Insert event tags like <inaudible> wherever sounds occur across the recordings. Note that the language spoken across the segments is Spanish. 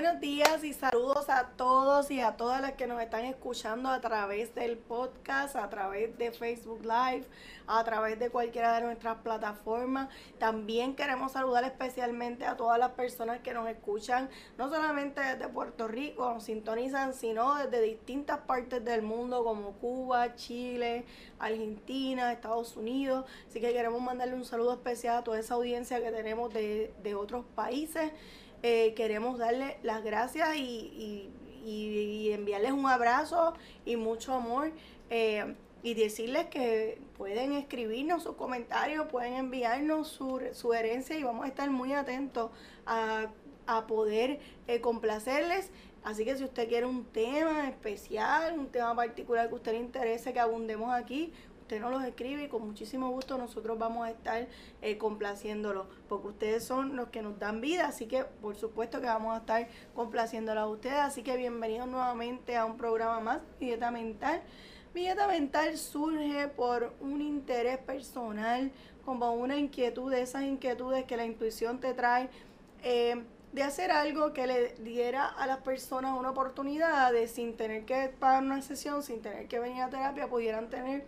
Buenos días y saludos a todos y a todas las que nos están escuchando a través del podcast, a través de Facebook Live, a través de cualquiera de nuestras plataformas. También queremos saludar especialmente a todas las personas que nos escuchan, no solamente desde Puerto Rico, nos sintonizan, sino desde distintas partes del mundo como Cuba, Chile, Argentina, Estados Unidos. Así que queremos mandarle un saludo especial a toda esa audiencia que tenemos de, de otros países. Eh, queremos darle las gracias y, enviarles un abrazo y mucho amor. Eh, y decirles que pueden escribirnos sus comentarios, pueden enviarnos su sugerencia y vamos a estar muy atentos a, poder eh, complacerles. Así que si usted quiere un tema especial, un tema particular que a usted le interese que abundemos aquí, usted nos los escribe y con muchísimo gusto nosotros vamos a estar eh, complaciéndolo, porque ustedes son los que nos dan vida, así que por supuesto que vamos a estar complaciéndolo a ustedes, así que bienvenidos nuevamente a un programa más, Dieta Mental. Mi dieta mental surge por un interés personal, como una inquietud, de esas inquietudes que la intuición te trae. Eh, de hacer algo que le diera a las personas una oportunidad de sin tener que pagar una sesión, sin tener que venir a terapia, pudieran tener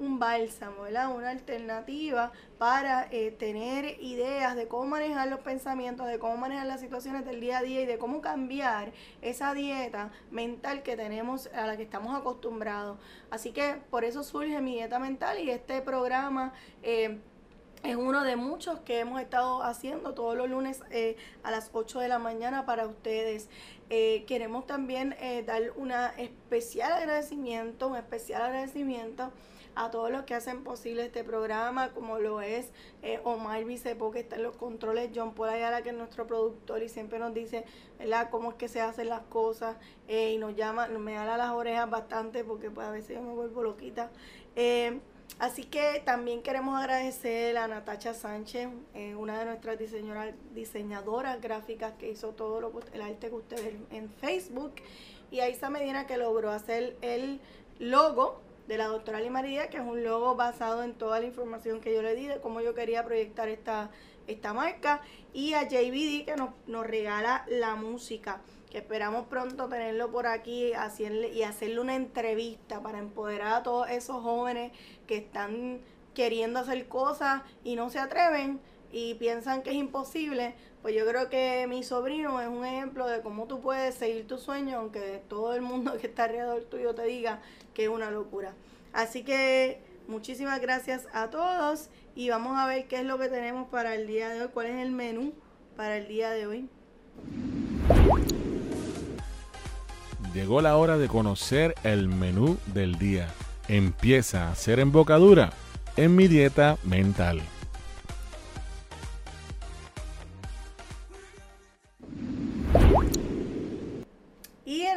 un bálsamo, ¿verdad? Una alternativa para eh, tener ideas de cómo manejar los pensamientos, de cómo manejar las situaciones del día a día y de cómo cambiar esa dieta mental que tenemos, a la que estamos acostumbrados. Así que por eso surge mi dieta mental y este programa eh, es uno de muchos que hemos estado haciendo todos los lunes eh, a las 8 de la mañana para ustedes. queremos también dar un especial agradecimiento, un especial agradecimiento a todos los que hacen posible este programa, como lo es eh, Omar Vicepo, que está en los controles, John Paul Ayala, que es nuestro productor y siempre nos dice, ¿verdad?, cómo es que se hacen las cosas eh, y nos llama, me da las orejas bastante porque pues a veces yo me vuelvo loquita. Eh, así que también queremos agradecer a Natacha Sánchez, una de nuestras diseñadoras, diseñadoras gráficas que hizo todo lo, el arte que ustedes en Facebook, y a Isa Medina que logró hacer el logo de la doctora Limaría, que es un logo basado en toda la información que yo le di de cómo yo quería proyectar esta, esta marca, y a JBD que nos, nos regala la música, que esperamos pronto tenerlo por aquí y hacerle una entrevista para empoderar a todos esos jóvenes que están queriendo hacer cosas y no se atreven y piensan que es imposible, pues yo creo que mi sobrino es un ejemplo de cómo tú puedes seguir tu sueño, aunque todo el mundo <laughs> que está alrededor tuyo te diga es una locura. Así que muchísimas gracias a todos y vamos a ver qué es lo que tenemos para el día de hoy, cuál es el menú para el día de hoy. Llegó la hora de conocer el menú del día. Empieza a ser embocadura en mi dieta mental.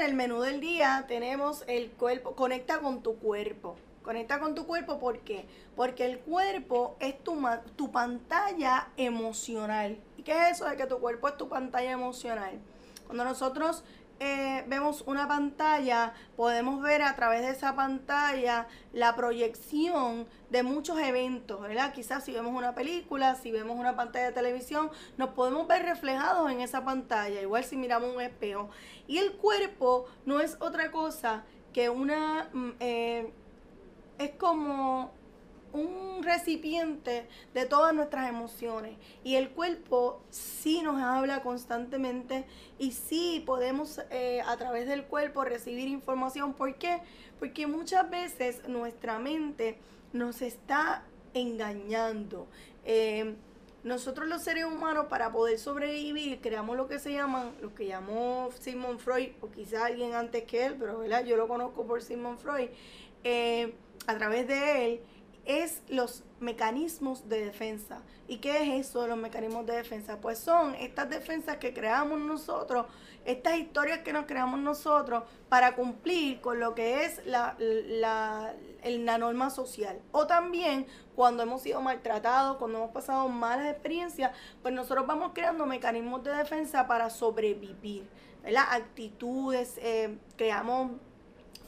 El menú del día tenemos el cuerpo, conecta con tu cuerpo. Conecta con tu cuerpo, ¿por qué? Porque el cuerpo es tu, tu pantalla emocional. ¿Y qué es eso de que tu cuerpo es tu pantalla emocional? Cuando nosotros eh, vemos una pantalla, podemos ver a través de esa pantalla la proyección de muchos eventos, ¿verdad? Quizás si vemos una película, si vemos una pantalla de televisión, nos podemos ver reflejados en esa pantalla, igual si miramos un espejo. Y el cuerpo no es otra cosa que una... Mm, eh, es como un recipiente de todas nuestras emociones y el cuerpo sí nos habla constantemente y sí podemos eh, a través del cuerpo recibir información. ¿Por qué? Porque muchas veces nuestra mente nos está engañando. Eh, nosotros los seres humanos para poder sobrevivir creamos lo que se llaman, lo que llamó Sigmund Freud, o quizá alguien antes que él, pero ¿verdad? yo lo conozco por Sigmund Freud, eh, a través de él, es los mecanismos de defensa. ¿Y qué es eso de los mecanismos de defensa? Pues son estas defensas que creamos nosotros, estas historias que nos creamos nosotros para cumplir con lo que es la, la, la norma social. O también cuando hemos sido maltratados, cuando hemos pasado malas experiencias, pues nosotros vamos creando mecanismos de defensa para sobrevivir, ¿verdad? Actitudes, eh, creamos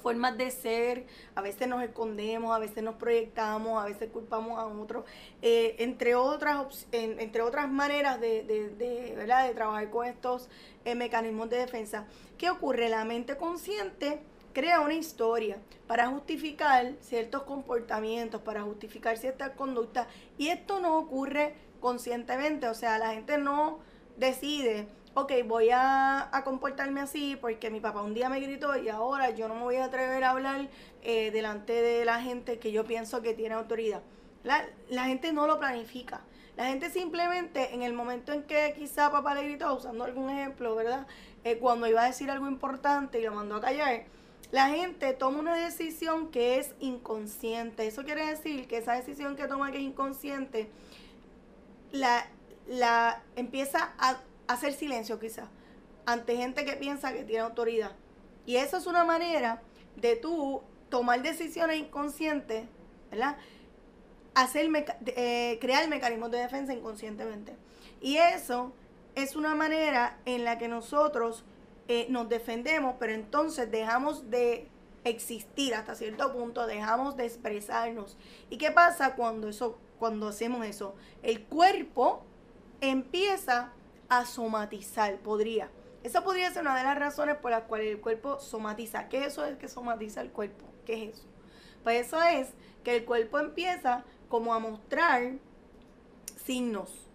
formas de ser, a veces nos escondemos, a veces nos proyectamos, a veces culpamos a otros, eh, entre, otras, entre otras maneras de, de, ¿verdad? de trabajar con estos eh, mecanismos de defensa. ¿Qué ocurre? La mente consciente crea una historia para justificar ciertos comportamientos, para justificar ciertas conductas, y esto no ocurre conscientemente, o sea, la gente no decide ok, voy a, comportarme así porque mi papá un día me gritó y ahora yo no me voy a atrever a hablar eh, delante de la gente que yo pienso que tiene autoridad. La, la, gente no lo planifica. La gente simplemente en el momento en que quizá papá le gritó, usando algún ejemplo, ¿verdad? Eh, cuando iba a decir algo importante y lo mandó a callar, la gente toma una decisión que es inconsciente. Eso quiere decir que esa decisión que toma que es inconsciente, la, la empieza a hacer silencio quizás ante gente que piensa que tiene autoridad. Y eso es una manera de tú tomar decisiones inconscientes, ¿verdad? Hacer eh, crear mecanismos de defensa inconscientemente. Y eso es una manera en la que nosotros eh, nos defendemos, pero entonces dejamos de existir hasta cierto punto, dejamos de expresarnos. ¿Y qué pasa cuando eso, cuando hacemos eso? El cuerpo empieza a somatizar, podría. Esa podría ser una de las razones por las cuales el cuerpo somatiza. ¿Qué es eso es que somatiza el cuerpo? ¿Qué es eso? Pues eso es que el cuerpo empieza como a mostrar signos.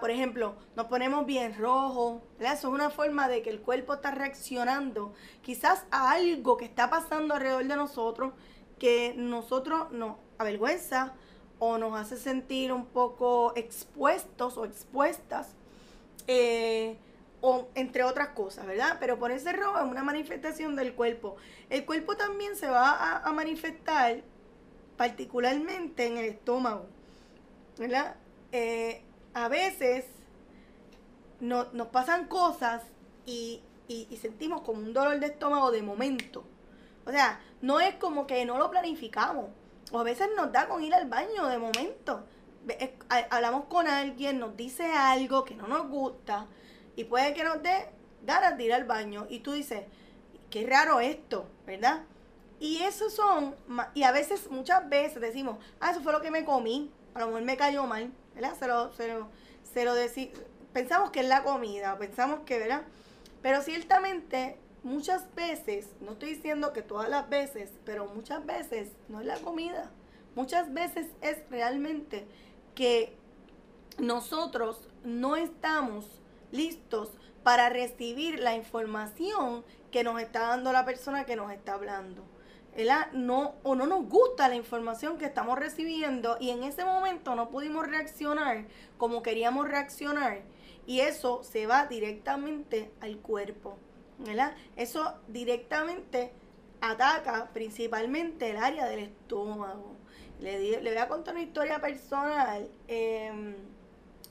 por ejemplo, nos ponemos bien rojo. Eso es una forma de que el cuerpo está reaccionando quizás a algo que está pasando alrededor de nosotros que nosotros nos avergüenza o nos hace sentir un poco expuestos o expuestas eh, o entre otras cosas, ¿verdad? Pero ponerse rojo es una manifestación del cuerpo. El cuerpo también se va a, manifestar particularmente en el estómago, ¿verdad? Eh, a veces no, nos pasan cosas y, y, sentimos como un dolor de estómago de momento. O sea, no es como que no lo planificamos. O a veces nos da con ir al baño de momento hablamos con alguien, nos dice algo que no nos gusta y puede que nos dé ganas de ir al baño y tú dices, qué raro esto, ¿verdad? Y eso son, y a veces, muchas veces decimos, ah, eso fue lo que me comí, a lo mejor me cayó mal, ¿verdad? Se lo, se lo, se lo pensamos que es la comida, pensamos que, ¿verdad? Pero ciertamente, muchas veces, no estoy diciendo que todas las veces, pero muchas veces no es la comida. Muchas veces es realmente que nosotros no estamos listos para recibir la información que nos está dando la persona que nos está hablando. No, o no nos gusta la información que estamos recibiendo y en ese momento no pudimos reaccionar como queríamos reaccionar y eso se va directamente al cuerpo. Eso directamente ataca principalmente el área del estómago. Le, voy a contar una historia personal. Em,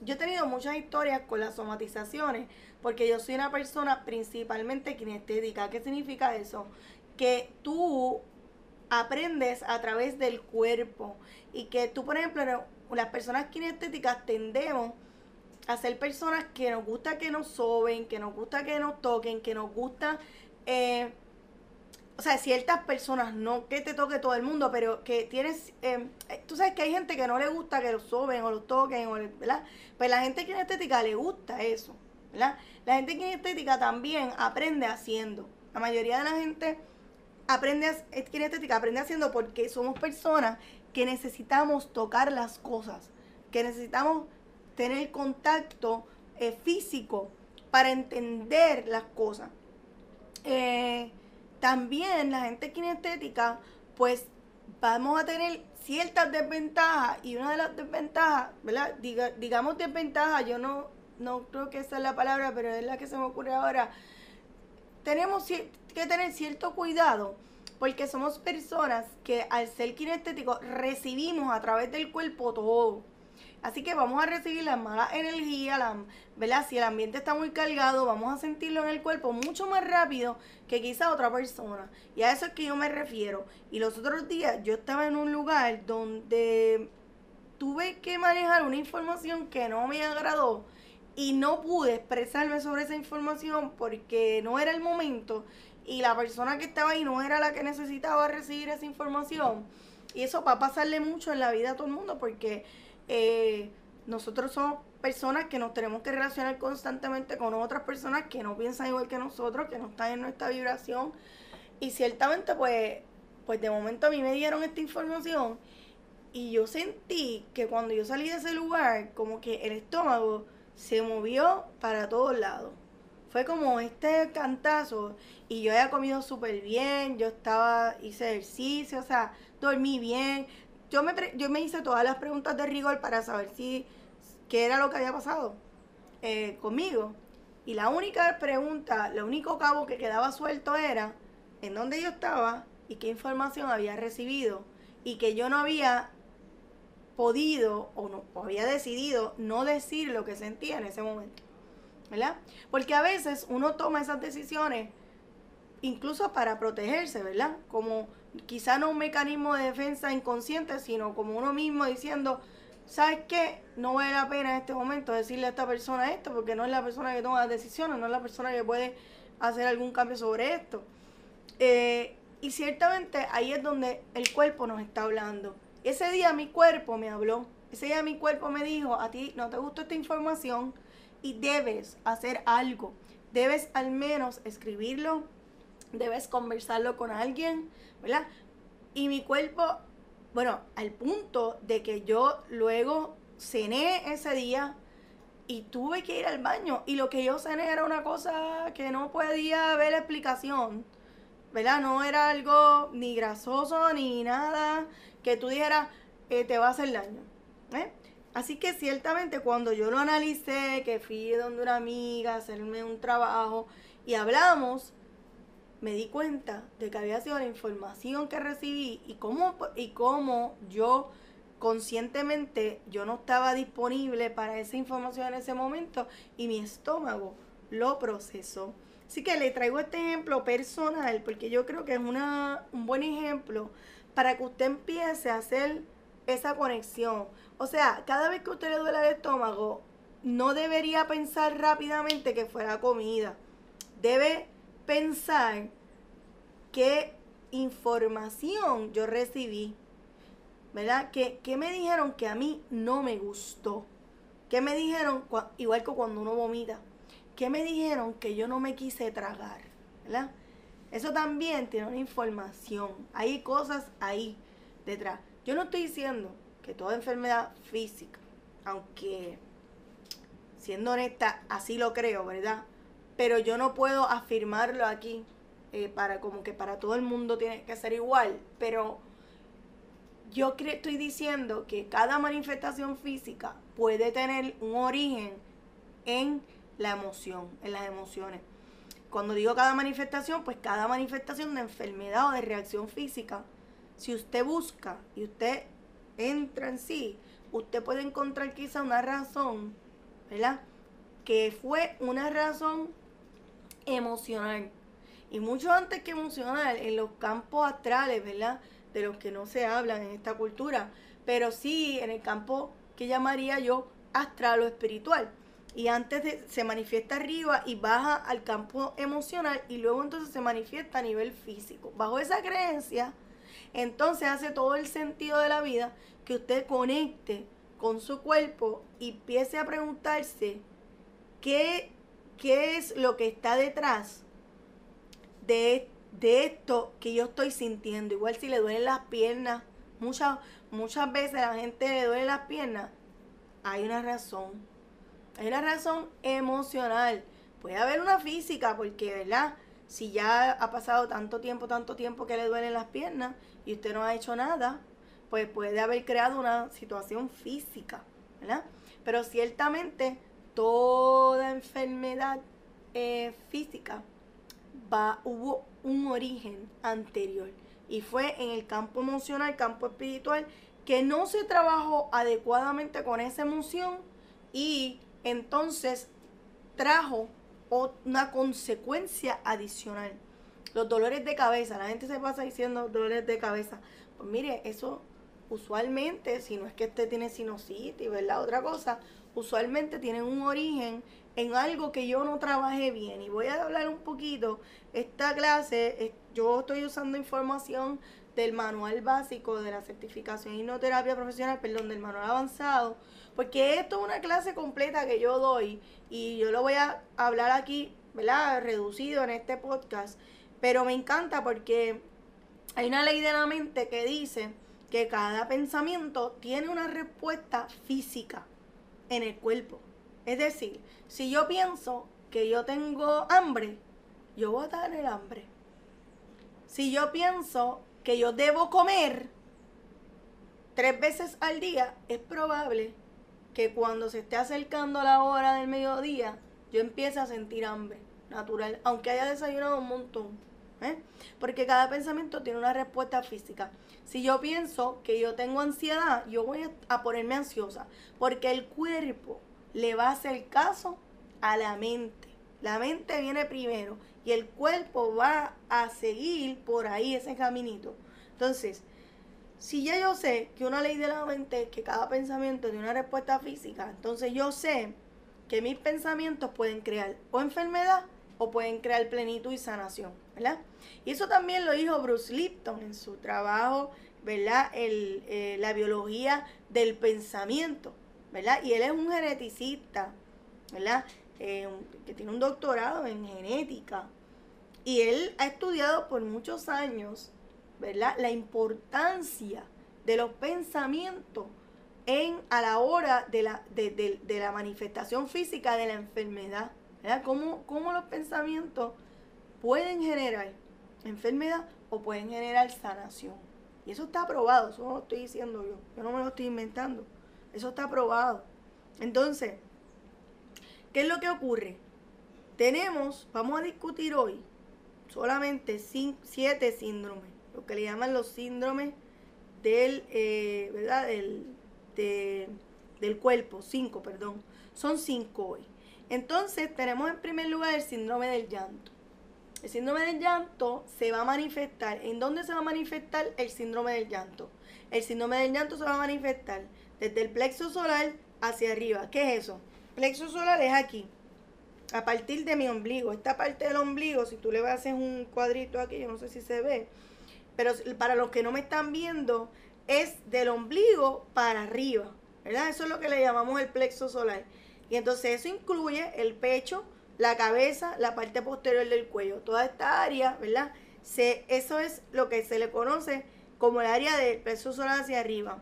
yo he tenido muchas historias con las somatizaciones porque yo soy una persona principalmente kinestética. ¿Qué significa eso? Que tú aprendes a través del cuerpo y que tú, por ejemplo, las personas kinestéticas tendemos a ser personas que nos gusta que nos soben, que nos gusta que nos toquen, que nos gusta... Eh, sea, ciertas personas, no que te toque todo el mundo, pero que tienes, em, eh, tú sabes que hay gente que no le gusta que lo soben o lo toquen, o, ¿verdad? Pues la gente kinestética le gusta eso, ¿verdad? La gente kinestética también aprende haciendo. La mayoría de la gente aprende, es kinestética, aprende haciendo porque somos personas que necesitamos tocar las cosas, que necesitamos tener contacto eh, físico para entender las cosas. Eh, también la gente kinestética, pues vamos a tener ciertas desventajas y una de las desventajas, ¿verdad? digamos desventajas, yo no, no creo que esa es la palabra, pero es la que se me ocurre ahora. Tenemos que tener cierto cuidado porque somos personas que al ser kinestéticos recibimos a través del cuerpo todo. Así que vamos a recibir la mala energía, la, ¿verdad? Si el ambiente está muy cargado, vamos a sentirlo en el cuerpo mucho más rápido que quizá otra persona. Y a eso es que yo me refiero. Y los otros días yo estaba en un lugar donde tuve que manejar una información que no me agradó y no pude expresarme sobre esa información porque no era el momento. y la persona que estaba ahí no era la que necesitaba recibir esa información. Y eso va a pasarle mucho en la vida a todo el mundo porque eh, nosotros somos personas que nos tenemos que relacionar constantemente con otras personas que no piensan igual que nosotros, que no están en nuestra vibración. Y ciertamente, pues, pues de momento a mí me dieron esta información y yo sentí que cuando yo salí de ese lugar, como que el estómago se movió para todos lados. Fue como este cantazo y yo había comido súper bien, yo estaba, hice ejercicio, o sea, dormí bien. Yo me, yo me hice todas las preguntas de rigor para saber si, qué era lo que había pasado eh, conmigo. Y la única pregunta, lo único cabo que quedaba suelto era en dónde yo estaba y qué información había recibido y que yo no había podido o no había decidido no decir lo que sentía en ese momento. ¿verdad? Porque a veces uno toma esas decisiones incluso para protegerse, ¿verdad? Como quizá no un mecanismo de defensa inconsciente, sino como uno mismo diciendo, ¿sabes qué? No vale la pena en este momento decirle a esta persona esto, porque no es la persona que toma las decisiones, no es la persona que puede hacer algún cambio sobre esto. Eh, y ciertamente ahí es donde el cuerpo nos está hablando. Ese día mi cuerpo me habló, ese día mi cuerpo me dijo, a ti no te gusta esta información, y debes hacer algo. Debes al menos escribirlo, debes conversarlo con alguien, ¿verdad? Y mi cuerpo, bueno, al punto de que yo luego cené ese día y tuve que ir al baño. Y lo que yo cené era una cosa que no podía ver la explicación, ¿verdad? No era algo ni grasoso ni nada que tú dijeras, eh, te va a hacer daño. ¿eh? Así que ciertamente cuando yo lo analicé, que fui donde una amiga a hacerme un trabajo y hablamos, me di cuenta de que había sido la información que recibí y cómo, y cómo yo conscientemente yo no estaba disponible para esa información en ese momento y mi estómago lo procesó. Así que le traigo este ejemplo personal porque yo creo que es una, un buen ejemplo para que usted empiece a hacer esa conexión. O sea, cada vez que usted le duele el estómago, no debería pensar rápidamente que fuera comida. Debe pensar qué información yo recibí. ¿Verdad? ¿Qué, me dijeron que a mí no me gustó? ¿Qué me dijeron, igual que cuando uno vomita? ¿Qué me dijeron que yo no me quise tragar? ¿Verdad? Eso también tiene una información. Hay cosas ahí detrás. Yo no estoy diciendo que toda enfermedad física, aunque siendo honesta, así lo creo, ¿verdad? Pero yo no puedo afirmarlo aquí eh, para como que para todo el mundo tiene que ser igual. Pero yo estoy diciendo que cada manifestación física puede tener un origen en la emoción, en las emociones. Cuando digo cada manifestación, pues cada manifestación de enfermedad o de reacción física si usted busca y usted entra en sí, usted puede encontrar quizá una razón, ¿verdad? Que fue una razón emocional. Y mucho antes que emocional, en los campos astrales, ¿verdad? De los que no se hablan en esta cultura, pero sí en el campo que llamaría yo astral o espiritual. Y antes de, se manifiesta arriba y baja al campo emocional y luego entonces se manifiesta a nivel físico. Bajo esa creencia, entonces hace todo el sentido de la vida que usted conecte con su cuerpo y empiece a preguntarse qué, qué es lo que está detrás de, de, esto que yo estoy sintiendo. Igual si le duelen las piernas, muchas, muchas veces a la gente le duelen las piernas, hay una razón. Hay una razón emocional. Puede haber una física, porque, ¿verdad? Si ya ha pasado tanto tiempo, tanto tiempo que le duelen las piernas y usted no ha hecho nada, pues puede haber creado una situación física, ¿verdad? Pero ciertamente toda enfermedad eh, física va, hubo un origen anterior y fue en el campo emocional, campo espiritual, que no se trabajó adecuadamente con esa emoción y entonces trajo una consecuencia adicional. Los dolores de cabeza, la gente se pasa diciendo dolores de cabeza. Pues mire, eso usualmente, si no es que usted tiene sinusitis, ¿verdad? Otra cosa, usualmente tienen un origen en algo que yo no trabajé bien. Y voy a hablar un poquito, esta clase, yo estoy usando información del manual básico de la certificación hipnoterapia profesional, perdón, del manual avanzado, porque esto es una clase completa que yo doy y yo lo voy a hablar aquí, ¿verdad? Reducido en este podcast, pero me encanta porque hay una ley de la mente que dice que cada pensamiento tiene una respuesta física en el cuerpo. Es decir, si yo pienso que yo tengo hambre, yo voy a tener hambre. Si yo pienso que yo debo comer tres veces al día, es probable que cuando se esté acercando la hora del mediodía, yo empiece a sentir hambre natural, aunque haya desayunado un montón. ¿Eh? Porque cada pensamiento tiene una respuesta física. Si yo pienso que yo tengo ansiedad, yo voy a ponerme ansiosa, porque el cuerpo le va a hacer caso a la mente. La mente viene primero y el cuerpo va a seguir por ahí ese caminito. Entonces, si ya yo sé que una ley de la mente es que cada pensamiento tiene una respuesta física, entonces yo sé que mis pensamientos pueden crear o enfermedad o pueden crear plenitud y sanación, ¿verdad? Y eso también lo dijo Bruce Lipton en su trabajo, ¿verdad? El, eh, la biología del pensamiento, ¿verdad? Y él es un geneticista, ¿verdad? Eh, que tiene un doctorado en genética. Y él ha estudiado por muchos años, ¿verdad? La importancia de los pensamientos en, a la hora de la, de, la manifestación física de la enfermedad. ¿verdad? Cómo, cómo los pensamientos pueden generar enfermedad o pueden generar sanación. Y eso está aprobado, eso no lo estoy diciendo yo, yo no me lo estoy inventando, eso está aprobado. Entonces, ¿Qué es lo que ocurre? Tenemos, vamos a discutir hoy, solamente siete síndromes, lo que le llaman los síndromes del, eh, ¿verdad? Del, del cuerpo, cinco, perdón. Son cinco hoy. Entonces, tenemos en primer lugar el síndrome del llanto. El síndrome del llanto se va a manifestar. ¿En dónde se va a manifestar el síndrome del llanto? El síndrome del llanto se va a manifestar desde el plexo solar hacia arriba. ¿Qué es eso? plexo solar es aquí, a partir de mi ombligo. Esta parte del ombligo, si tú le hacer un cuadrito aquí, yo no sé si se ve, pero para los que no me están viendo, es del ombligo para arriba, ¿verdad? Eso es lo que le llamamos el plexo solar. Y entonces eso incluye el pecho, la cabeza, la parte posterior del cuello, toda esta área, ¿verdad? Se, eso es lo que se le conoce como el área del plexo solar hacia arriba.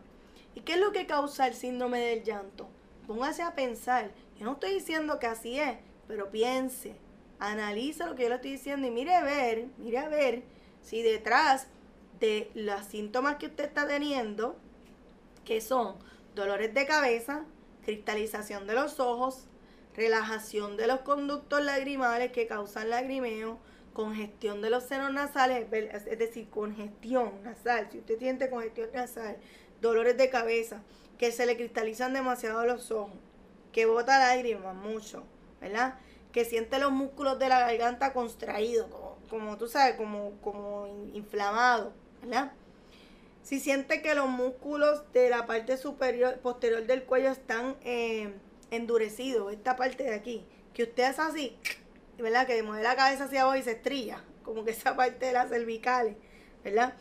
¿Y qué es lo que causa el síndrome del llanto? Póngase a pensar. Yo no estoy diciendo que así es, pero piense, analiza lo que yo le estoy diciendo y mire a ver, mire a ver si detrás de los síntomas que usted está teniendo, que son dolores de cabeza, cristalización de los ojos, relajación de los conductos lagrimales que causan lagrimeo, congestión de los senos nasales, es decir, congestión nasal, si usted tiene congestión nasal, dolores de cabeza, que se le cristalizan demasiado los ojos, que bota lágrimas mucho, ¿verdad? Que siente los músculos de la garganta contraídos, como, tú sabes, como, como inflamado, ¿verdad? Si siente que los músculos de la parte superior, posterior del cuello están eh, endurecidos, esta parte de aquí, que usted es así, ¿verdad? Que mueve la cabeza hacia abajo y se estrilla, como que esa parte de las cervicales, ¿verdad?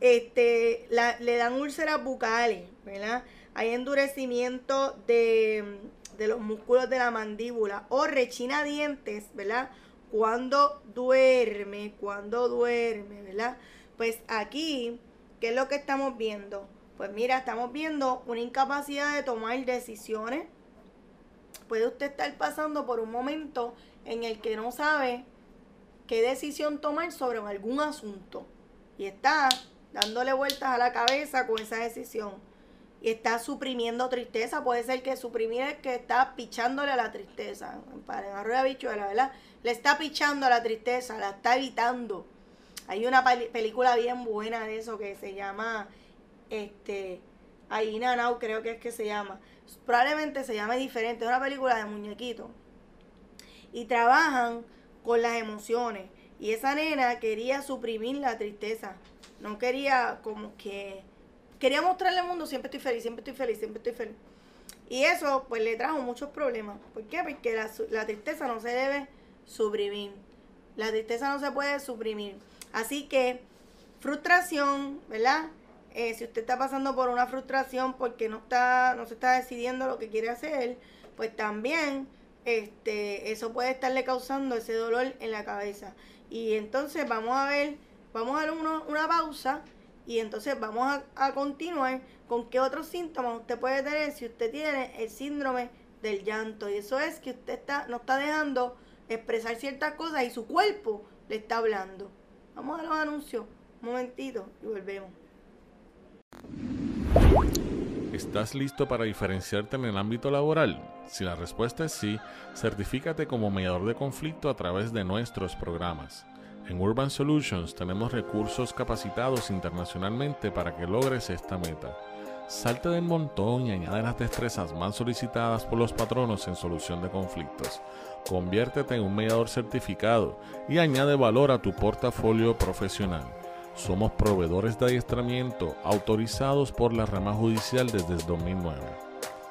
Este, le dan úlceras bucales, ¿verdad? hay endurecimiento de, los músculos de la mandíbula o rechina dientes, ¿verdad? Cuando duerme, cuando duerme, ¿verdad? Pues aquí, ¿qué es lo que estamos viendo? Pues mira, estamos viendo una incapacidad de tomar decisiones. Puede usted estar pasando por un momento en el que no sabe qué decisión tomar sobre algún asunto. Y está dándole vueltas a la cabeza con esa decisión y está suprimiendo tristeza. Puede ser que suprimir es que está pichándole a la tristeza. Para en arroyo bichuela, ¿verdad? Le está pichando a la tristeza, la está evitando. Hay una película bien buena de eso que se llama este Aina Now, creo que es que se llama. Probablemente se llame diferente, es una película de muñequito. Y trabajan con las emociones. Y esa nena quería suprimir la tristeza. No quería como que quería mostrarle al mundo, siempre estoy feliz, siempre estoy feliz, siempre estoy feliz. Y eso pues le trajo muchos problemas. ¿Por qué? Porque la, la tristeza no se debe suprimir. La tristeza no se puede suprimir. Así que frustración, ¿verdad? Eh, si usted está pasando por una frustración porque no está, no se está decidiendo lo que quiere hacer, pues también este, eso puede estarle causando ese dolor en la cabeza. Y entonces vamos a ver, vamos a dar una pausa y entonces vamos a, a, continuar con qué otros síntomas usted puede tener si usted tiene el síndrome del llanto. Y eso es que usted está, no está dejando expresar ciertas cosas y su cuerpo le está hablando. Vamos a los anuncios. Un momentito y volvemos. ¿Estás listo para diferenciarte en el ámbito laboral? Si la respuesta es sí, certifícate como mediador de conflicto a través de nuestros programas. En Urban Solutions tenemos recursos capacitados internacionalmente para que logres esta meta. Salte del montón y añade las destrezas más solicitadas por los patronos en solución de conflictos. Conviértete en un mediador certificado y añade valor a tu portafolio profesional. Somos proveedores de adiestramiento autorizados por la rama judicial desde el 2009.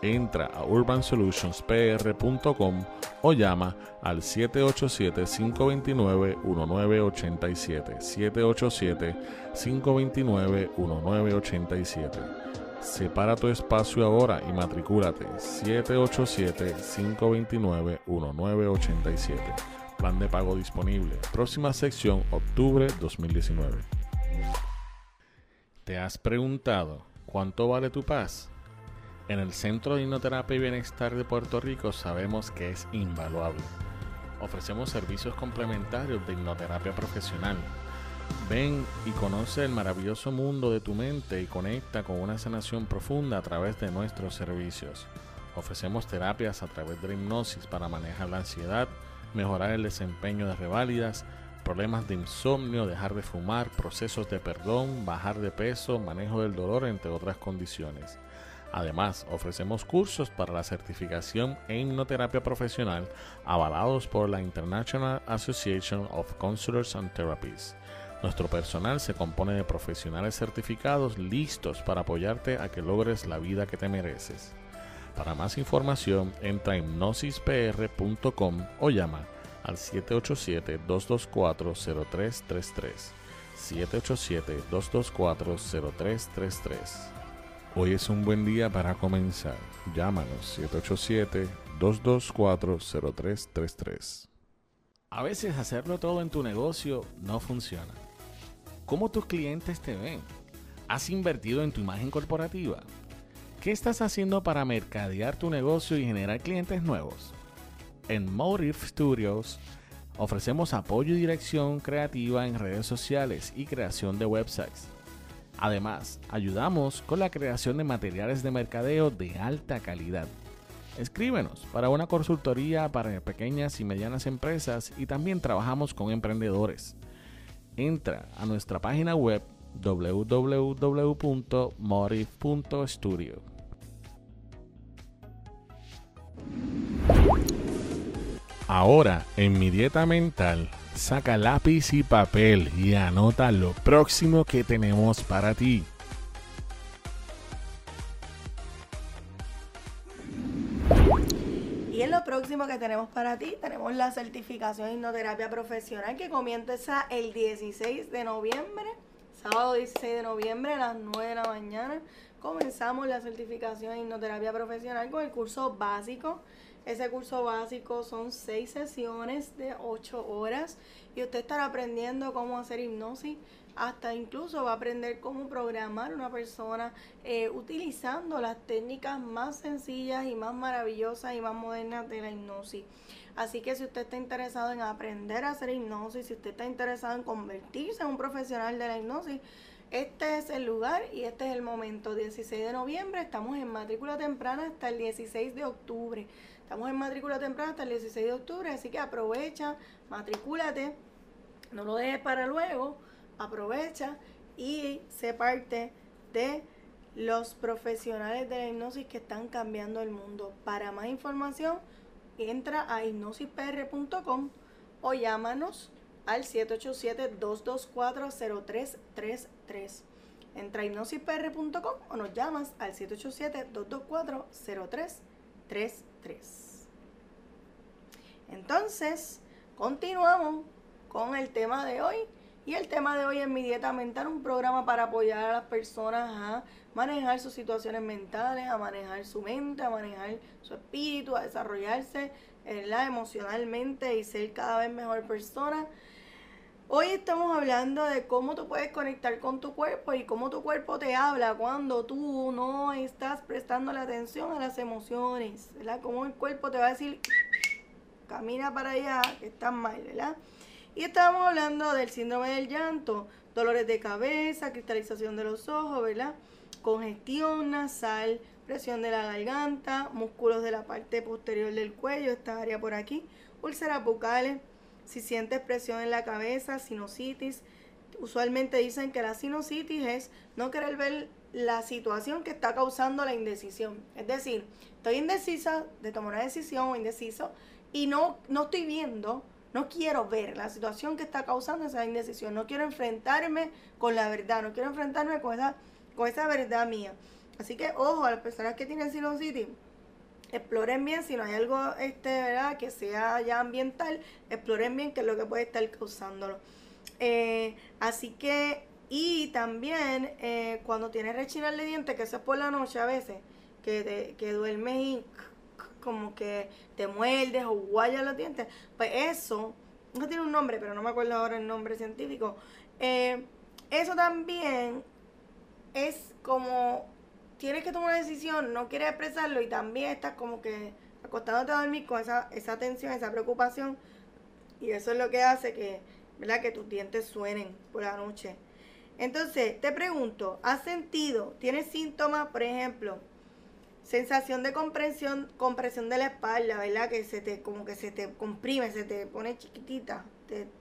Entra a urbansolutionspr.com o llama al 787-529-1987. 787-529-1987. Separa tu espacio ahora y matricúlate 787-529-1987. Plan de pago disponible. Próxima sección, octubre 2019. ¿Te has preguntado cuánto vale tu paz? En el Centro de Hipnoterapia y Bienestar de Puerto Rico sabemos que es invaluable. Ofrecemos servicios complementarios de hipnoterapia profesional. Ven y conoce el maravilloso mundo de tu mente y conecta con una sanación profunda a través de nuestros servicios. Ofrecemos terapias a través de la hipnosis para manejar la ansiedad, mejorar el desempeño de reválidas, problemas de insomnio, dejar de fumar, procesos de perdón, bajar de peso, manejo del dolor, entre otras condiciones. Además, ofrecemos cursos para la certificación en hipnoterapia profesional avalados por la International Association of Counselors and Therapies. Nuestro personal se compone de profesionales certificados listos para apoyarte a que logres la vida que te mereces. Para más información, entra a hipnosispr.com o llama al 787-224-0333. 787-224-0333. Hoy es un buen día para comenzar. Llámanos 787-224-0333. A veces hacerlo todo en tu negocio no funciona. ¿Cómo tus clientes te ven? ¿Has invertido en tu imagen corporativa? ¿Qué estás haciendo para mercadear tu negocio y generar clientes nuevos? En Motive Studios ofrecemos apoyo y dirección creativa en redes sociales y creación de websites Además, ayudamos con la creación de materiales de mercadeo de alta calidad. Escríbenos para una consultoría para pequeñas y medianas empresas y también trabajamos con emprendedores. Entra a nuestra página web www.motive.studio. Ahora, en mi dieta mental, saca lápiz y papel y anota lo próximo que tenemos para ti. Y en lo próximo que tenemos para ti, tenemos la certificación hipnoterapia profesional que comienza el 16 de noviembre, sábado 16 de noviembre a las 9 de la mañana. Comenzamos la certificación hipnoterapia profesional con el curso básico ese curso básico son seis sesiones de ocho horas y usted estará aprendiendo cómo hacer hipnosis, hasta incluso va a aprender cómo programar una persona eh, utilizando las técnicas más sencillas y más maravillosas y más modernas de la hipnosis. Así que si usted está interesado en aprender a hacer hipnosis, si usted está interesado en convertirse en un profesional de la hipnosis, este es el lugar y este es el momento. 16 de noviembre, estamos en matrícula temprana hasta el 16 de octubre. Estamos en matrícula temprana hasta el 16 de octubre, así que aprovecha, matricúlate, no lo dejes para luego, aprovecha y sé parte de los profesionales de la hipnosis que están cambiando el mundo. Para más información, entra a hipnosispr.com o llámanos al 787-224-0333. Entra a hipnosispr.com o nos llamas al 787-224-0333. Entonces, continuamos con el tema de hoy. Y el tema de hoy es mi dieta mental, un programa para apoyar a las personas a manejar sus situaciones mentales, a manejar su mente, a manejar su espíritu, a desarrollarse emocionalmente y ser cada vez mejor persona. Hoy estamos hablando de cómo tú puedes conectar con tu cuerpo y cómo tu cuerpo te habla cuando tú no estás prestando la atención a las emociones, ¿verdad? Cómo el cuerpo te va a decir, camina para allá, que estás mal, ¿verdad? Y estábamos hablando del síndrome del llanto, dolores de cabeza, cristalización de los ojos, ¿verdad? Congestión nasal, presión de la garganta, músculos de la parte posterior del cuello, esta área por aquí, úlceras bucales, si sientes presión en la cabeza, sinusitis. Usualmente dicen que la sinusitis es no querer ver la situación que está causando la indecisión. Es decir, estoy indecisa de tomar una decisión o indeciso y no, no estoy viendo no quiero ver la situación que está causando esa indecisión. No quiero enfrentarme con la verdad. No quiero enfrentarme con esa, con esa verdad mía. Así que, ojo, a las personas que tienen sinusitis, exploren bien si no hay algo este, ¿verdad? que sea ya ambiental, exploren bien qué es lo que puede estar causándolo. Eh, así que, y también eh, cuando tienes rechinar de dientes, que eso es por la noche a veces, que, te, que duermes y como que te muerdes o guayas los dientes, pues eso, no tiene un nombre, pero no me acuerdo ahora el nombre científico, eh, eso también es como, tienes que tomar una decisión, no quieres expresarlo y también estás como que acostándote a dormir con esa, esa tensión, esa preocupación, y eso es lo que hace que, ¿verdad? Que tus dientes suenen por la noche. Entonces, te pregunto, ¿has sentido, tienes síntomas, por ejemplo, sensación de compresión, compresión de la espalda, ¿verdad? Que se te, como que se te comprime, se te pone chiquitita,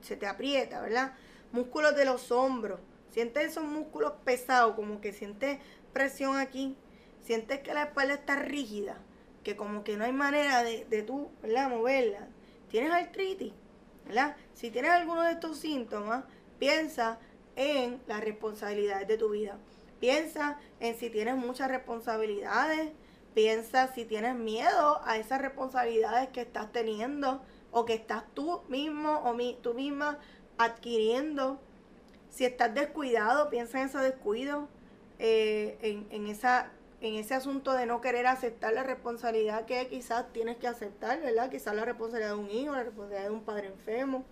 se te aprieta, ¿verdad? Músculos de los hombros. Sientes esos músculos pesados, como que sientes presión aquí. Sientes que la espalda está rígida, que como que no hay manera de, de tú, ¿verdad? Moverla. Tienes artritis, ¿verdad? Si tienes alguno de estos síntomas, piensa en las responsabilidades de tu vida. Piensa en si tienes muchas responsabilidades, Piensa si tienes miedo a esas responsabilidades que estás teniendo o que estás tú mismo o mi, tú misma adquiriendo. Si estás descuidado, piensa en ese descuido, eh, en, en, esa, en ese asunto de no querer aceptar la responsabilidad que quizás tienes que aceptar, ¿verdad? Quizás la responsabilidad de un hijo, la responsabilidad de un padre enfermo.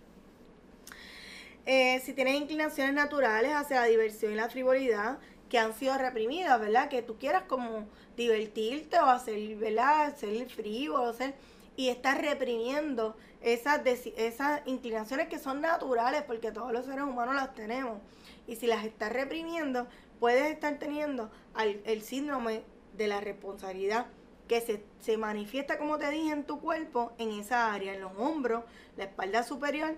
Eh, si tienes inclinaciones naturales hacia la diversión y la frivolidad, que han sido reprimidas, ¿verdad? Que tú quieras como divertirte o hacer, ¿verdad? Hacer frío, hacer, y estás reprimiendo esas, esas inclinaciones que son naturales porque todos los seres humanos las tenemos. Y si las estás reprimiendo, puedes estar teniendo el síndrome de la responsabilidad que se, se manifiesta, como te dije, en tu cuerpo, en esa área, en los hombros, la espalda superior,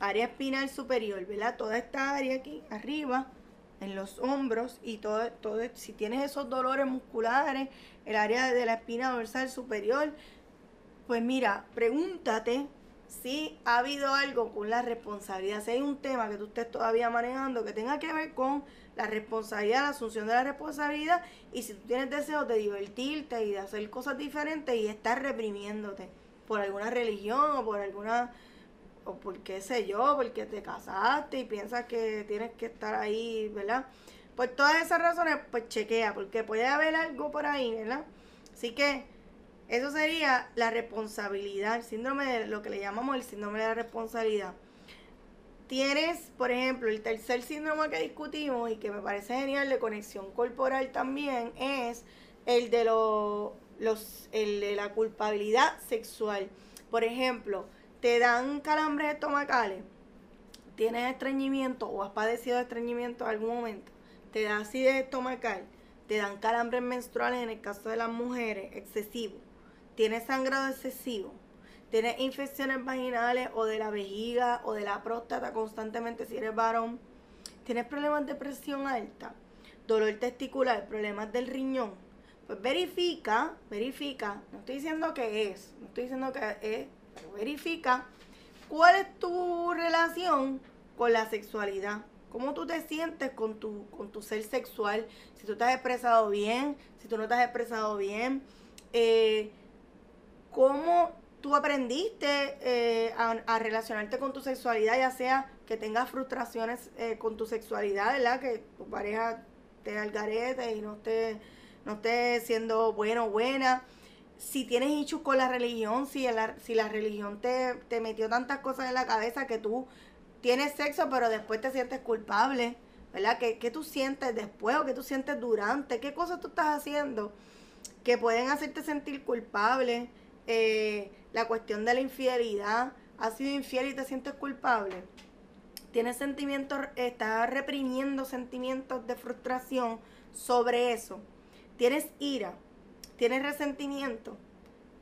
área espinal superior, ¿verdad? Toda esta área aquí, arriba, en los hombros y todo, todo, si tienes esos dolores musculares, el área de la espina dorsal superior, pues mira, pregúntate si ha habido algo con la responsabilidad, si hay un tema que tú estés todavía manejando que tenga que ver con la responsabilidad, la asunción de la responsabilidad y si tú tienes deseos de divertirte y de hacer cosas diferentes y estás reprimiéndote por alguna religión o por alguna o por qué sé yo, porque te casaste y piensas que tienes que estar ahí, ¿verdad? Por todas esas razones, pues chequea, porque puede haber algo por ahí, ¿verdad? Así que eso sería la responsabilidad, el síndrome de lo que le llamamos el síndrome de la responsabilidad. Tienes, por ejemplo, el tercer síndrome que discutimos y que me parece genial de conexión corporal también es el de los, el de la culpabilidad sexual. Por ejemplo, te dan calambres estomacales, tienes estreñimiento o has padecido de estreñimiento en algún momento, te da acidez estomacal, te dan calambres menstruales en el caso de las mujeres, excesivo, tienes sangrado excesivo, tienes infecciones vaginales o de la vejiga o de la próstata constantemente si eres varón, tienes problemas de presión alta, dolor testicular, problemas del riñón, pues verifica, verifica, no estoy diciendo que es, no estoy diciendo que es verifica cuál es tu relación con la sexualidad. cómo tú te sientes con tu, con tu ser sexual, si tú te has expresado bien, si tú no te has expresado bien, eh, cómo tú aprendiste eh, a, relacionarte con tu sexualidad, ya sea que tengas frustraciones eh, con tu sexualidad, ¿verdad? Que tu pareja te algarete y no esté, no esté siendo bueno o buena. Si tienes issues con la religión, si la, si la religión te, te metió tantas cosas en la cabeza que tú tienes sexo, pero después te sientes culpable, ¿verdad? ¿Qué, qué tú sientes después o qué tú sientes durante? ¿Qué cosas tú estás haciendo que pueden hacerte sentir culpable? Eh, la cuestión de la infidelidad, has sido infiel y te sientes culpable. Tienes sentimientos, estás reprimiendo sentimientos de frustración sobre eso. Tienes ira, tienes resentimiento,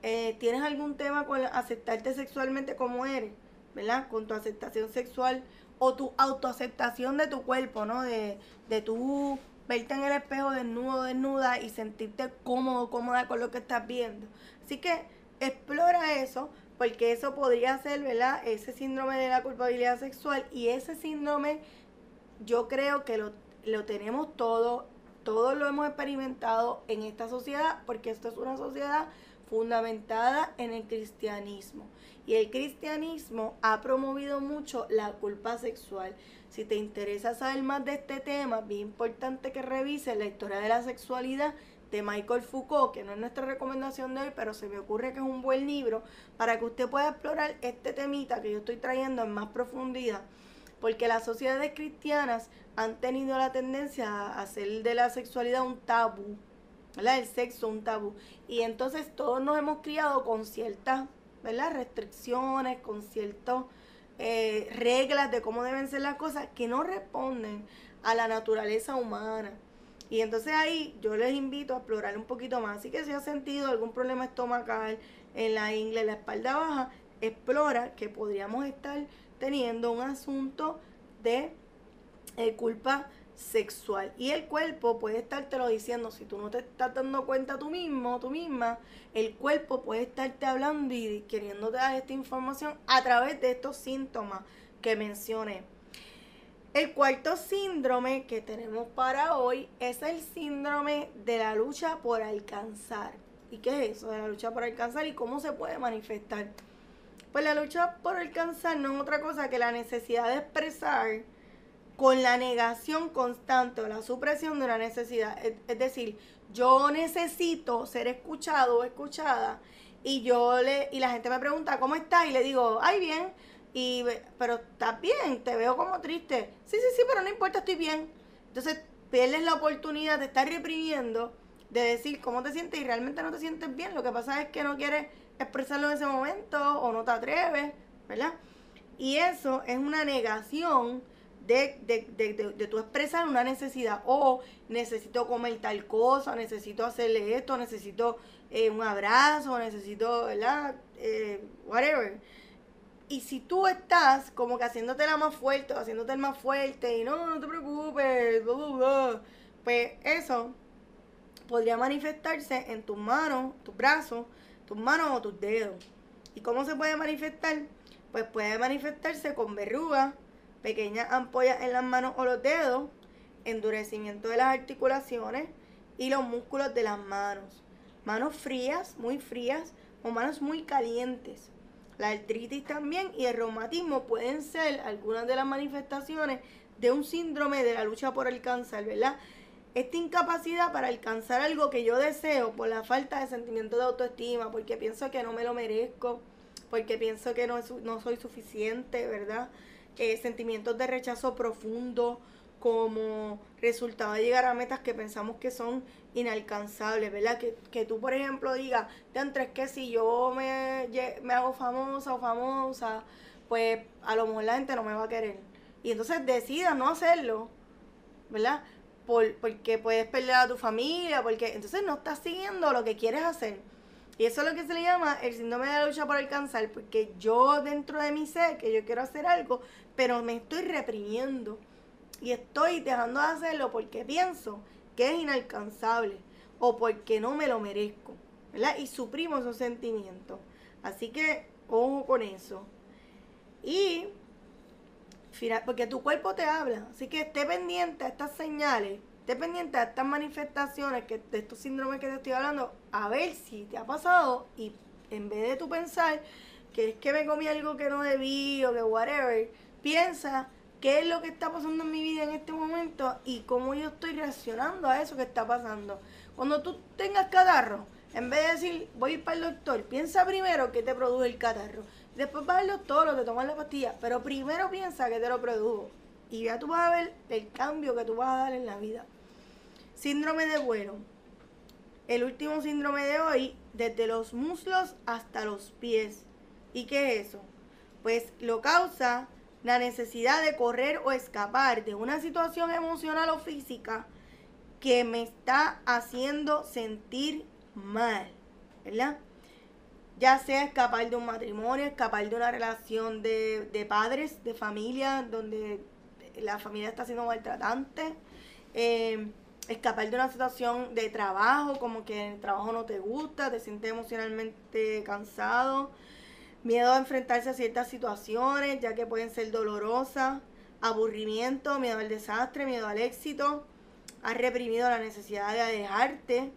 eh, tienes algún tema con aceptarte sexualmente como eres, ¿verdad? Con tu aceptación sexual o tu autoaceptación de tu cuerpo, ¿no? De, de tu verte en el espejo desnudo, desnuda y sentirte cómodo, cómoda con lo que estás viendo. Así que explora eso, porque eso podría ser, ¿verdad? Ese síndrome de la culpabilidad sexual y ese síndrome yo creo que lo, lo tenemos todo, todos lo hemos experimentado en esta sociedad, porque esto es una sociedad fundamentada en el cristianismo. Y el cristianismo ha promovido mucho la culpa sexual. Si te interesa saber más de este tema, bien importante que revises la historia de la sexualidad de Michael Foucault, que no es nuestra recomendación de hoy, pero se me ocurre que es un buen libro para que usted pueda explorar este temita que yo estoy trayendo en más profundidad, porque las sociedades cristianas han tenido la tendencia a hacer de la sexualidad un tabú, ¿verdad? El sexo un tabú. Y entonces todos nos hemos criado con ciertas. Restricciones, con ciertas eh, reglas de cómo deben ser las cosas que no responden a la naturaleza humana. Y entonces ahí yo les invito a explorar un poquito más. Así que si has sentido algún problema estomacal en la ingle, en la espalda baja, explora que podríamos estar teniendo un asunto de eh, culpa sexual. Y el cuerpo puede estártelo diciendo, si tú no te estás dando cuenta tú mismo, tú misma, el cuerpo puede estarte hablando y queriéndote dar esta información a través de estos síntomas que mencioné. El cuarto síndrome que tenemos para hoy es el síndrome de la lucha por alcanzar. ¿Y qué es eso de la lucha por alcanzar y cómo se puede manifestar? Pues la lucha por alcanzar no es otra cosa que la necesidad de expresar con la negación constante o la supresión de una necesidad. Es, decir, yo necesito ser escuchado o escuchada y yo le y la gente me pregunta cómo está y le digo, ay bien, y, pero estás bien, te veo como triste. Sí, sí, sí, pero no importa, estoy bien. Entonces pierdes la oportunidad de estar reprimiendo, de decir cómo te sientes y realmente no te sientes bien. Lo que pasa es que no quieres expresarlo en ese momento o no te atreves, ¿verdad? Y eso es una negación de, de, de, de, tu expresar una necesidad. O necesito comer tal cosa, necesito hacerle esto, necesito eh, un abrazo, necesito, ¿verdad? Eh, whatever. Y si tú estás como que haciéndote la más fuerte, haciéndote el más fuerte, y no, no te preocupes, pues eso podría manifestarse en tus manos, tus brazos, tus manos o tus dedos. ¿Y cómo se puede manifestar? Pues puede manifestarse con verrugas, pequeñas ampollas en las manos o los dedos, endurecimiento de las articulaciones y los músculos de las manos. Manos frías, muy frías, o manos muy calientes. La artritis también y el reumatismo pueden ser algunas de las manifestaciones de un síndrome de la lucha por alcanzar, ¿verdad? Esta incapacidad para alcanzar algo que yo deseo por la falta de sentimiento de autoestima, porque pienso que no me lo merezco, porque pienso que no, soy suficiente, ¿verdad? Eh, sentimientos de rechazo profundo, como resultado de llegar a metas que pensamos que son inalcanzables, ¿verdad? Que, que tú, por ejemplo, digas, de es que si yo me, me hago famosa o famosa, pues a lo mejor la gente no me va a querer. Y entonces decida no hacerlo, ¿verdad? Por, porque puedes perder a tu familia, porque entonces no estás siguiendo lo que quieres hacer. Y eso es lo que se le llama el síndrome de la lucha por alcanzar, porque yo dentro de mí sé que yo quiero hacer algo, pero me estoy reprimiendo y estoy dejando de hacerlo porque pienso que es inalcanzable o porque no me lo merezco, ¿verdad? Y suprimo esos sentimientos. Así que ojo con eso. Y porque tu cuerpo te habla. Así que esté pendiente a estas señales, esté pendiente a estas manifestaciones que, de estos síndromes que te estoy hablando, a ver si te ha pasado y en vez de tú pensar que es que me comí algo que no debí o que whatever, piensa qué es lo que está pasando en mi vida en este momento y cómo yo estoy reaccionando a eso que está pasando. Cuando tú tengas catarro, en vez de decir voy a ir para el doctor, piensa primero qué te produce el catarro. Después vas al doctor o te tomas la pastilla, pero primero piensa que te lo produjo. Y ya tú vas a ver el cambio que tú vas a dar en la vida. Síndrome de vuelo. El último síndrome de hoy, desde los muslos hasta los pies. ¿Y qué es eso? Pues lo causa la necesidad de correr o escapar de una situación emocional o física que me está haciendo sentir mal, ¿verdad? Ya sea escapar de un matrimonio, escapar de una relación de, padres, de familia, donde la familia está siendo maltratante, eh, escapar de una situación de trabajo, como que el trabajo no te gusta, te sientes emocionalmente cansado, miedo a enfrentarse a ciertas situaciones, ya que pueden ser dolorosas, aburrimiento, miedo al desastre, miedo al éxito, has reprimido la necesidad de alejarte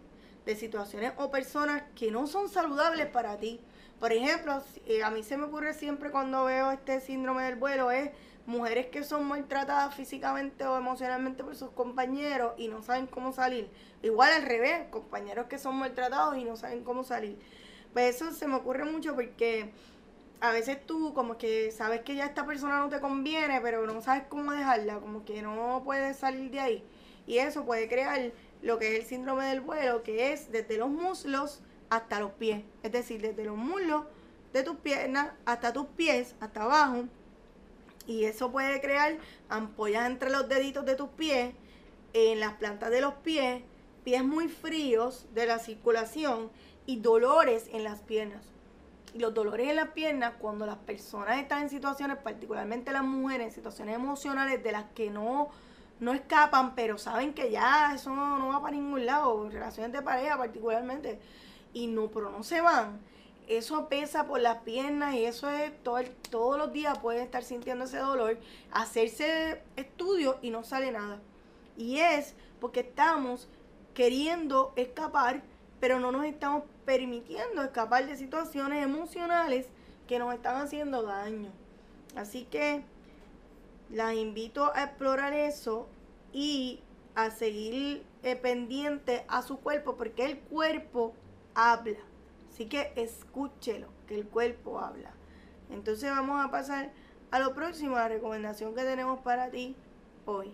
de situaciones o personas que no son saludables para ti. Por ejemplo, eh, a mí se me ocurre siempre cuando veo este síndrome del vuelo es mujeres que son maltratadas físicamente o emocionalmente por sus compañeros y no saben cómo salir. Igual al revés, compañeros que son maltratados y no saben cómo salir. Pues eso se me ocurre mucho porque a veces tú como que sabes que ya esta persona no te conviene, pero no sabes cómo dejarla, como que no puedes salir de ahí. Y eso puede crear lo que es el síndrome del vuelo, que es desde los muslos hasta los pies. Es decir, desde los muslos de tus piernas hasta tus pies, hasta abajo. Y eso puede crear ampollas entre los deditos de tus pies, en las plantas de los pies, pies muy fríos de la circulación y dolores en las piernas y los dolores en las piernas cuando las personas están en situaciones, particularmente las mujeres, en situaciones emocionales de las que no, no escapan, pero saben que ya eso no, va para ningún lado, relaciones de pareja particularmente, y no, pero no se van. Eso pesa por las piernas y eso es todo todos los días pueden estar sintiendo ese dolor, hacerse estudios y no sale nada. Y es porque estamos queriendo escapar, pero no nos estamos permitiendo escapar de situaciones emocionales que nos están haciendo daño. Así que las invito a explorar eso y a seguir eh, pendiente a su cuerpo porque el cuerpo habla. Así que escúchelo, que el cuerpo habla. Entonces vamos a pasar a lo próximo, la recomendación que tenemos para ti hoy.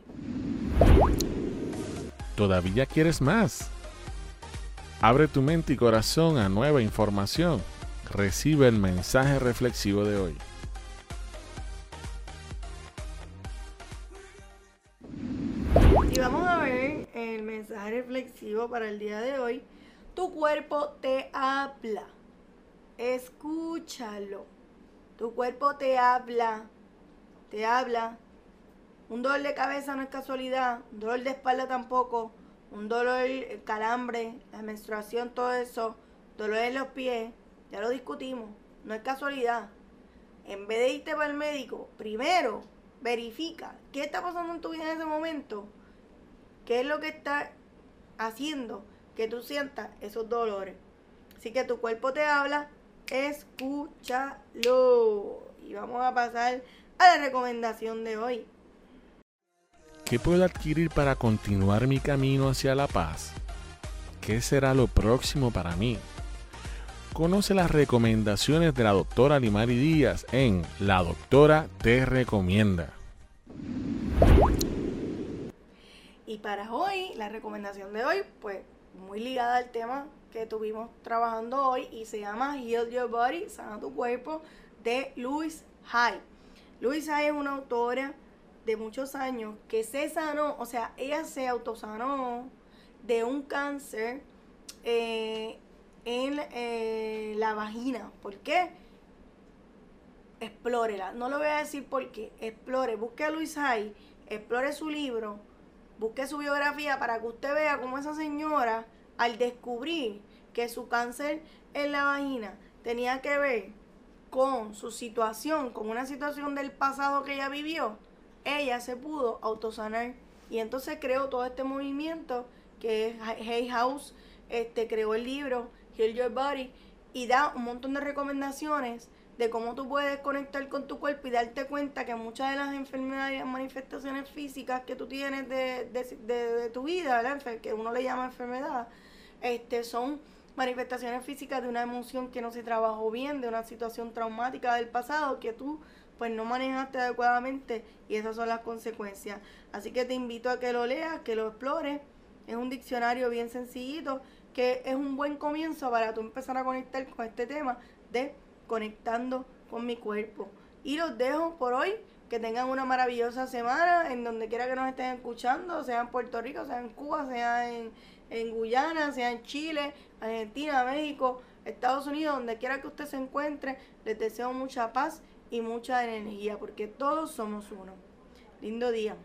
¿Todavía quieres más? Abre tu mente y corazón a nueva información. Recibe el mensaje reflexivo de hoy. Y vamos a ver el mensaje reflexivo para el día de hoy. Tu cuerpo te habla. Escúchalo. Tu cuerpo te habla. Te habla. Un dolor de cabeza no es casualidad. Un dolor de espalda tampoco un dolor, calambre, la menstruación, todo eso, dolor en los pies, ya lo discutimos, no es casualidad. En vez de irte para el médico, primero verifica qué está pasando en tu vida en ese momento, qué es lo que está haciendo que tú sientas esos dolores. Así que tu cuerpo te habla, escúchalo. Y vamos a pasar a la recomendación de hoy. ¿Qué puedo adquirir para continuar mi camino hacia la paz? ¿Qué será lo próximo para mí? Conoce las recomendaciones de la doctora Limari Díaz en La Doctora Te Recomienda. Y para hoy, la recomendación de hoy, pues muy ligada al tema que tuvimos trabajando hoy y se llama Heal Your Body, Sana tu Cuerpo, de Louise Hay. Louise Hay es una autora de muchos años que se sanó, o sea, ella se autosanó de un cáncer eh, en eh, la vagina. ¿Por qué? Explórela. No lo voy a decir por qué. Explore. Busque a Luis Hay, explore su libro, busque su biografía para que usted vea cómo esa señora, al descubrir que su cáncer en la vagina tenía que ver con su situación, con una situación del pasado que ella vivió, ella se pudo autosanar. Y entonces creó todo este movimiento que es Hey House, este, creó el libro Heal Your Body y da un montón de recomendaciones de cómo tú puedes conectar con tu cuerpo y darte cuenta que muchas de las enfermedades manifestaciones físicas que tú tienes de, de, tu vida, que uno le llama enfermedad, este, son manifestaciones físicas de una emoción que no se trabajó bien, de una situación traumática del pasado que tú pues no manejaste adecuadamente y esas son las consecuencias. Así que te invito a que lo leas, que lo explores. Es un diccionario bien sencillito que es un buen comienzo para tú empezar a conectar con este tema de conectando con mi cuerpo. Y los dejo por hoy. Que tengan una maravillosa semana en donde quiera que nos estén escuchando, sea en Puerto Rico, sea en Cuba, sea en, en Guyana, sea en Chile, Argentina, México, Estados Unidos, donde quiera que usted se encuentre. Les deseo mucha paz y mucha energía porque todos somos uno. Lindo día.